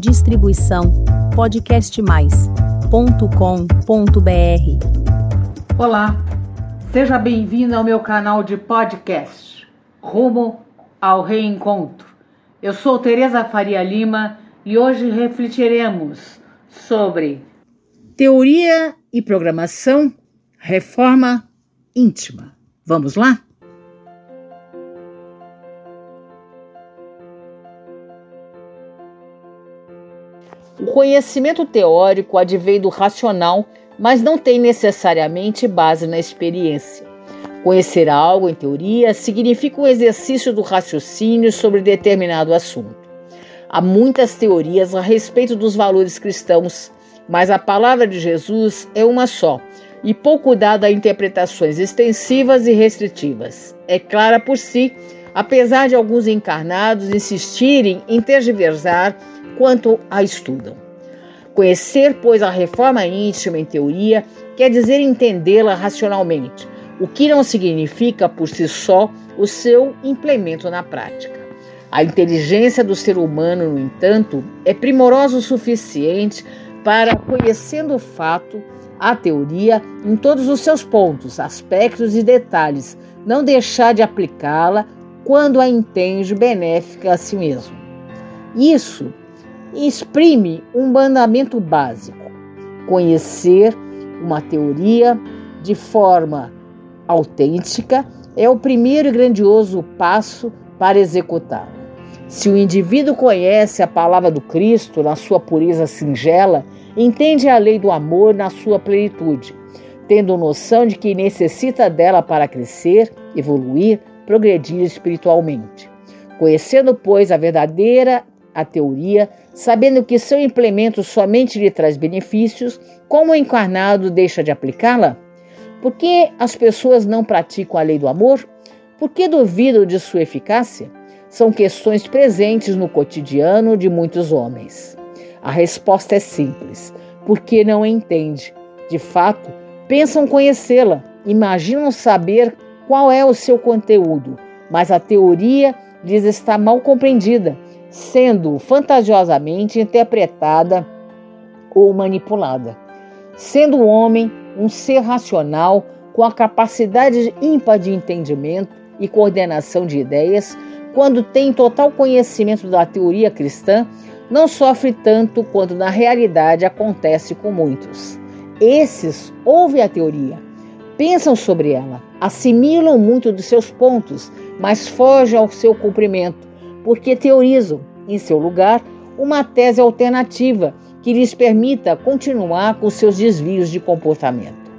Distribuição podcastmais.com.br. Olá, seja bem-vindo ao meu canal de podcast Rumo ao Reencontro. Eu sou Tereza Faria Lima e hoje refletiremos sobre teoria e programação, reforma íntima. Vamos lá? Conhecimento teórico advém do racional, mas não tem necessariamente base na experiência. Conhecer algo em teoria significa um exercício do raciocínio sobre determinado assunto. Há muitas teorias a respeito dos valores cristãos, mas a palavra de Jesus é uma só e pouco dada a interpretações extensivas e restritivas. É clara por si, apesar de alguns encarnados insistirem em tergiversar quanto a estudam. Conhecer, pois, a reforma íntima em teoria quer dizer entendê-la racionalmente, o que não significa por si só o seu implemento na prática. A inteligência do ser humano, no entanto, é primorosa o suficiente para, conhecendo o fato, a teoria em todos os seus pontos, aspectos e detalhes, não deixar de aplicá-la quando a entende benéfica a si mesmo. Isso exprime um mandamento básico: conhecer uma teoria de forma autêntica é o primeiro e grandioso passo para executá-la. Se o indivíduo conhece a palavra do Cristo na sua pureza singela, entende a lei do amor na sua plenitude, tendo noção de que necessita dela para crescer, evoluir, progredir espiritualmente. Conhecendo, pois, a verdadeira a teoria, sabendo que seu implemento somente lhe traz benefícios, como o encarnado deixa de aplicá-la? Por que as pessoas não praticam a lei do amor? Por que duvidam de sua eficácia? São questões presentes no cotidiano de muitos homens. A resposta é simples: porque não entende. De fato, pensam conhecê-la, imaginam saber qual é o seu conteúdo, mas a teoria lhes está mal compreendida sendo fantasiosamente interpretada ou manipulada. Sendo o homem um ser racional com a capacidade ímpar de entendimento e coordenação de ideias, quando tem total conhecimento da teoria cristã, não sofre tanto quanto na realidade acontece com muitos. Esses ouvem a teoria, pensam sobre ela, assimilam muito dos seus pontos, mas fogem ao seu cumprimento porque teorizam, em seu lugar, uma tese alternativa que lhes permita continuar com seus desvios de comportamento.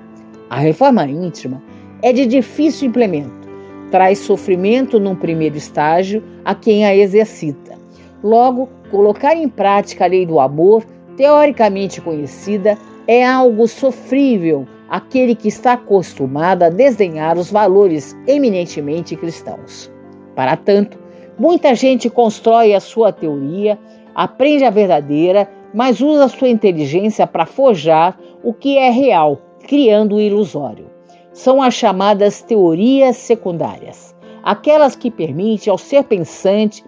A reforma íntima é de difícil implemento, traz sofrimento num primeiro estágio a quem a exercita. Logo, colocar em prática a lei do amor, teoricamente conhecida, é algo sofrível aquele que está acostumado a desdenhar os valores eminentemente cristãos. Para tanto, Muita gente constrói a sua teoria, aprende a verdadeira, mas usa sua inteligência para forjar o que é real, criando o ilusório. São as chamadas teorias secundárias, aquelas que permitem ao ser pensante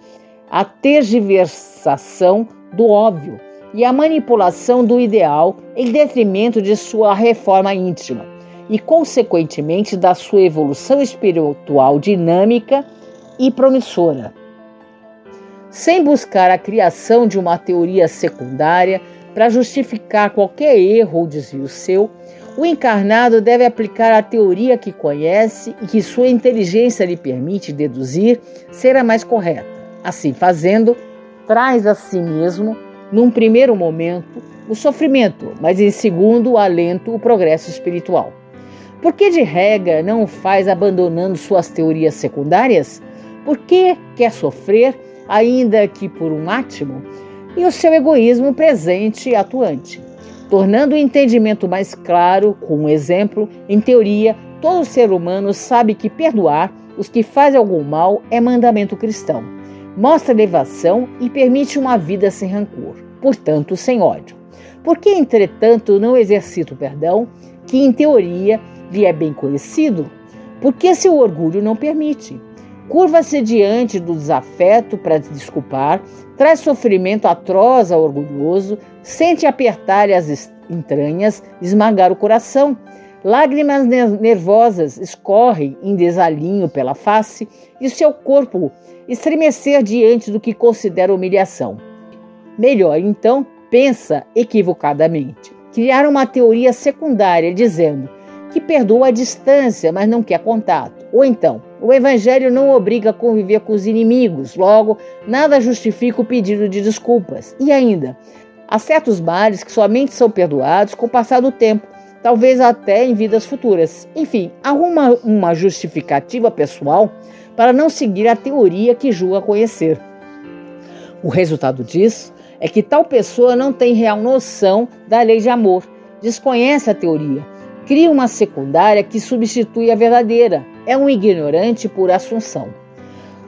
a tergiversação do óbvio e a manipulação do ideal em detrimento de sua reforma íntima e, consequentemente, da sua evolução espiritual dinâmica e promissora sem buscar a criação de uma teoria secundária para justificar qualquer erro ou desvio seu, o encarnado deve aplicar a teoria que conhece e que sua inteligência lhe permite deduzir ser a mais correta. Assim fazendo, traz a si mesmo, num primeiro momento, o sofrimento, mas em segundo, o alento, o progresso espiritual. Por que de regra não o faz abandonando suas teorias secundárias? Por que quer sofrer ainda que por um átimo, e o seu egoísmo presente e atuante, tornando o entendimento mais claro com um exemplo. Em teoria, todo ser humano sabe que perdoar os que fazem algum mal é mandamento cristão. Mostra elevação e permite uma vida sem rancor, portanto, sem ódio. Por que, entretanto, não exercita o perdão, que em teoria lhe é bem conhecido? Porque seu orgulho não permite. Curva-se diante do desafeto para desculpar, traz sofrimento atroz ao orgulhoso, sente apertar-lhe as entranhas, esmagar o coração. Lágrimas nervosas escorrem em desalinho pela face e seu corpo estremecer diante do que considera humilhação. Melhor, então, pensa equivocadamente. Criar uma teoria secundária dizendo que perdoa a distância, mas não quer contato. Ou então, o evangelho não obriga a conviver com os inimigos, logo, nada justifica o pedido de desculpas. E ainda, há certos males que somente são perdoados com o passar do tempo, talvez até em vidas futuras. Enfim, arruma uma justificativa pessoal para não seguir a teoria que julga conhecer. O resultado disso é que tal pessoa não tem real noção da lei de amor, desconhece a teoria, cria uma secundária que substitui a verdadeira, é um ignorante por assunção.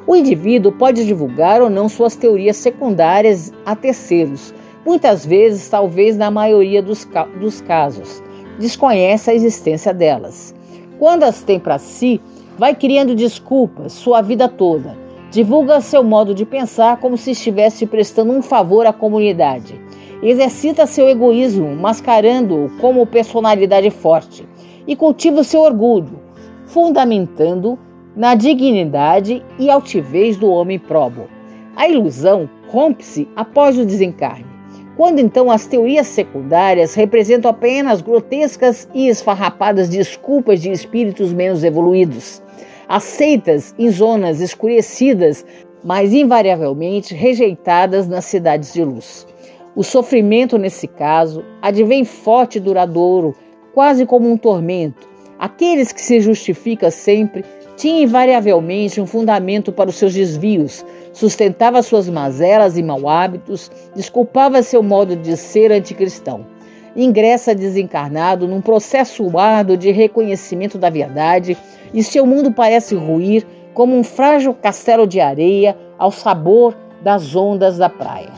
O indivíduo pode divulgar ou não suas teorias secundárias a terceiros, muitas vezes, talvez na maioria dos, ca dos casos, desconhece a existência delas. Quando as tem para si, vai criando desculpas sua vida toda Divulga seu modo de pensar como se estivesse prestando um favor à comunidade. Exercita seu egoísmo, mascarando-o como personalidade forte. E cultiva seu orgulho, fundamentando na dignidade e altivez do homem probo. A ilusão rompe-se após o desencarne, quando então as teorias secundárias representam apenas grotescas e esfarrapadas desculpas de espíritos menos evoluídos aceitas em zonas escurecidas, mas invariavelmente rejeitadas nas cidades de luz. O sofrimento, nesse caso, advém forte e duradouro, quase como um tormento. Aqueles que se justificam sempre tinham invariavelmente um fundamento para os seus desvios, sustentava suas mazelas e mau hábitos, desculpava seu modo de ser anticristão ingressa desencarnado num processo árduo de reconhecimento da verdade e seu mundo parece ruir como um frágil castelo de areia ao sabor das ondas da praia.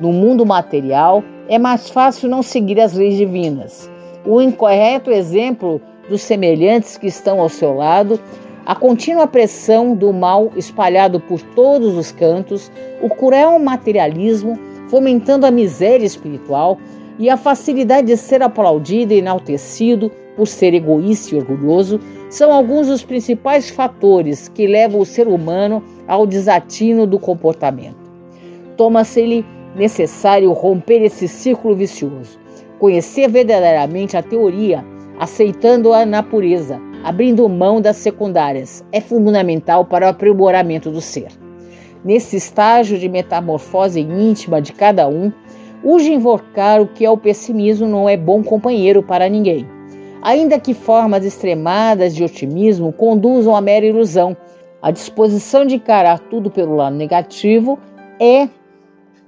No mundo material, é mais fácil não seguir as leis divinas. O incorreto exemplo dos semelhantes que estão ao seu lado, a contínua pressão do mal espalhado por todos os cantos, o cruel materialismo fomentando a miséria espiritual e a facilidade de ser aplaudido e enaltecido por ser egoísta e orgulhoso são alguns dos principais fatores que levam o ser humano ao desatino do comportamento. Toma-se-lhe necessário romper esse círculo vicioso, conhecer verdadeiramente a teoria, aceitando-a na pureza, abrindo mão das secundárias, é fundamental para o aprimoramento do ser. Nesse estágio de metamorfose íntima de cada um, Urge invocar o que é o pessimismo não é bom companheiro para ninguém. Ainda que formas extremadas de otimismo conduzam à mera ilusão, a disposição de encarar tudo pelo lado negativo é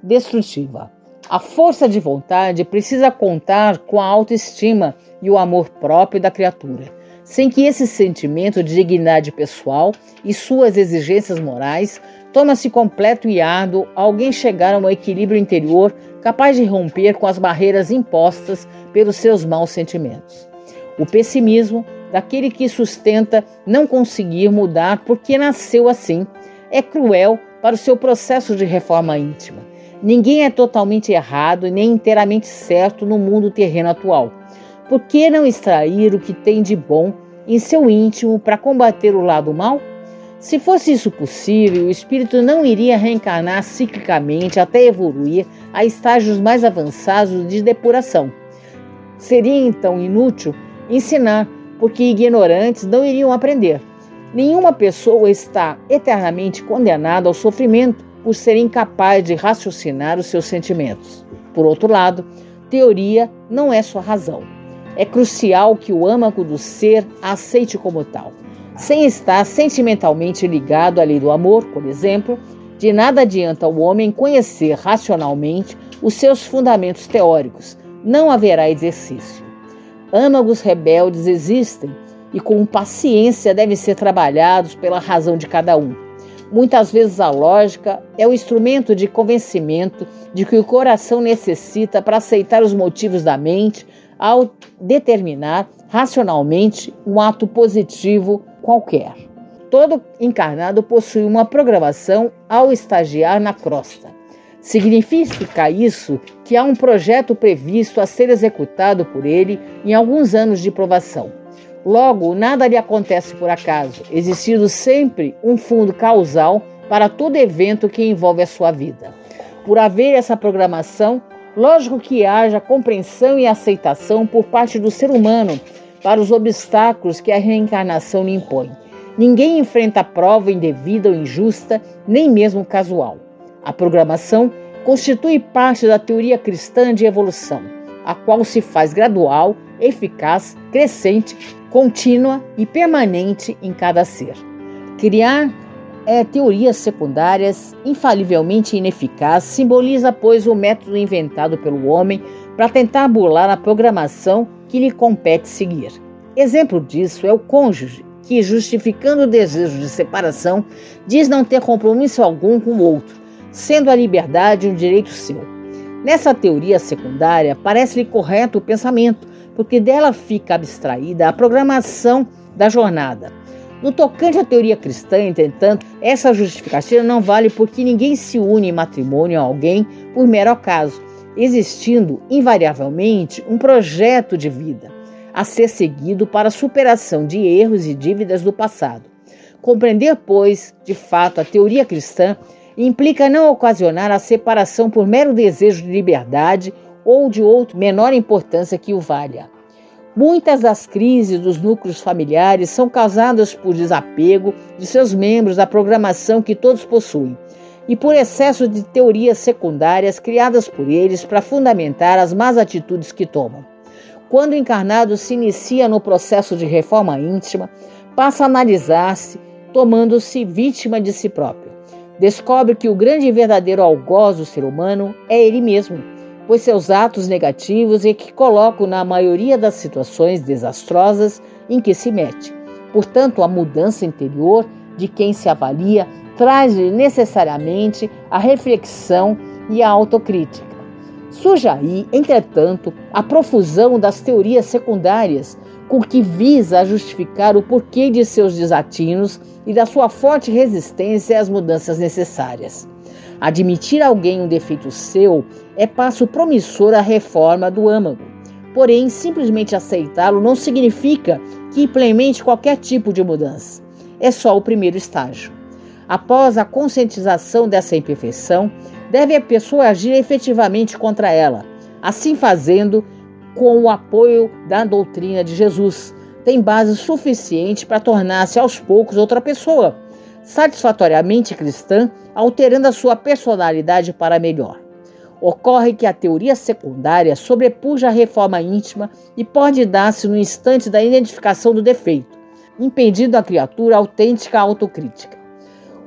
destrutiva. A força de vontade precisa contar com a autoestima e o amor próprio da criatura, sem que esse sentimento de dignidade pessoal e suas exigências morais torna-se completo e árduo alguém chegar a um equilíbrio interior capaz de romper com as barreiras impostas pelos seus maus sentimentos. O pessimismo daquele que sustenta não conseguir mudar porque nasceu assim é cruel para o seu processo de reforma íntima. Ninguém é totalmente errado e nem inteiramente certo no mundo terreno atual. Por que não extrair o que tem de bom em seu íntimo para combater o lado mal? Se fosse isso possível, o espírito não iria reencarnar ciclicamente até evoluir a estágios mais avançados de depuração. Seria então inútil ensinar, porque ignorantes não iriam aprender. Nenhuma pessoa está eternamente condenada ao sofrimento por ser incapaz de raciocinar os seus sentimentos. Por outro lado, teoria não é sua razão. É crucial que o âmago do ser a aceite como tal sem estar sentimentalmente ligado à lei do amor, por exemplo, de nada adianta o homem conhecer racionalmente os seus fundamentos teóricos. Não haverá exercício. Âmagos rebeldes existem e com paciência devem ser trabalhados pela razão de cada um. Muitas vezes a lógica é o instrumento de convencimento de que o coração necessita para aceitar os motivos da mente ao determinar racionalmente um ato positivo qualquer. Todo encarnado possui uma programação ao estagiar na crosta. Significa isso que há um projeto previsto a ser executado por ele em alguns anos de provação. Logo, nada lhe acontece por acaso, existindo sempre um fundo causal para todo evento que envolve a sua vida. Por haver essa programação, lógico que haja compreensão e aceitação por parte do ser humano para os obstáculos que a reencarnação lhe impõe. Ninguém enfrenta prova indevida ou injusta, nem mesmo casual. A programação constitui parte da teoria cristã de evolução, a qual se faz gradual, eficaz, crescente, contínua e permanente em cada ser. Criar é, teorias secundárias, infalivelmente ineficaz, simboliza, pois, o método inventado pelo homem para tentar burlar a programação que lhe compete seguir. Exemplo disso é o cônjuge, que, justificando o desejo de separação, diz não ter compromisso algum com o outro, sendo a liberdade um direito seu. Nessa teoria secundária, parece-lhe correto o pensamento, porque dela fica abstraída a programação da jornada. No tocante à teoria cristã, entretanto, essa justificativa não vale porque ninguém se une em matrimônio a alguém por mero acaso, existindo invariavelmente um projeto de vida a ser seguido para a superação de erros e dívidas do passado. Compreender, pois, de fato, a teoria cristã implica não ocasionar a separação por mero desejo de liberdade ou de outro menor importância que o valha. Muitas das crises dos núcleos familiares são causadas por desapego de seus membros da programação que todos possuem e por excesso de teorias secundárias criadas por eles para fundamentar as más atitudes que tomam. Quando o encarnado se inicia no processo de reforma íntima, passa a analisar-se, tomando-se vítima de si próprio descobre que o grande e verdadeiro algoz do ser humano é ele mesmo, pois seus atos negativos é que colocam na maioria das situações desastrosas em que se mete. Portanto, a mudança interior de quem se avalia traz necessariamente a reflexão e a autocrítica. Surge aí, entretanto, a profusão das teorias secundárias com que visa justificar o porquê de seus desatinos e da sua forte resistência às mudanças necessárias. Admitir alguém um defeito seu é passo promissor à reforma do âmago. Porém, simplesmente aceitá-lo não significa que implemente qualquer tipo de mudança. É só o primeiro estágio. Após a conscientização dessa imperfeição, deve a pessoa agir efetivamente contra ela. Assim fazendo, com o apoio da doutrina de Jesus. Tem base suficiente para tornar-se aos poucos outra pessoa, satisfatoriamente cristã, alterando a sua personalidade para melhor. Ocorre que a teoria secundária sobrepuja a reforma íntima e pode dar-se no instante da identificação do defeito, impedindo a criatura autêntica autocrítica.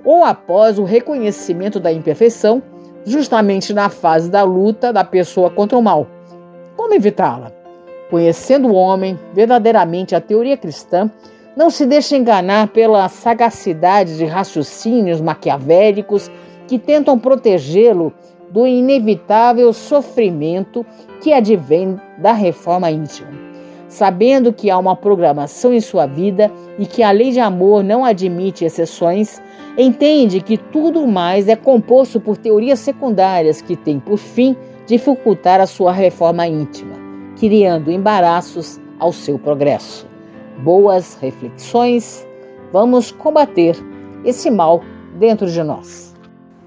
Ou após o reconhecimento da imperfeição, justamente na fase da luta da pessoa contra o mal como evitá-la? Conhecendo o homem, verdadeiramente a teoria cristã, não se deixa enganar pela sagacidade de raciocínios maquiavélicos que tentam protegê-lo do inevitável sofrimento que advém da reforma íntima. Sabendo que há uma programação em sua vida e que a lei de amor não admite exceções, entende que tudo mais é composto por teorias secundárias que têm por fim dificultar a sua reforma íntima, criando embaraços ao seu progresso. Boas reflexões, vamos combater esse mal dentro de nós.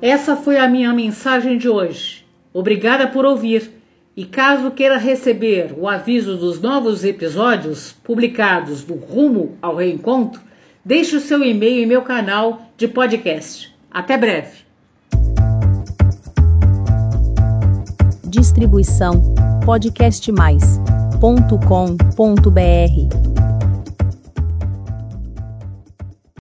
Essa foi a minha mensagem de hoje. Obrigada por ouvir. E caso queira receber o aviso dos novos episódios publicados do Rumo ao Reencontro, deixe o seu e-mail em meu canal de podcast. Até breve! Distribuição podcastmais.com.br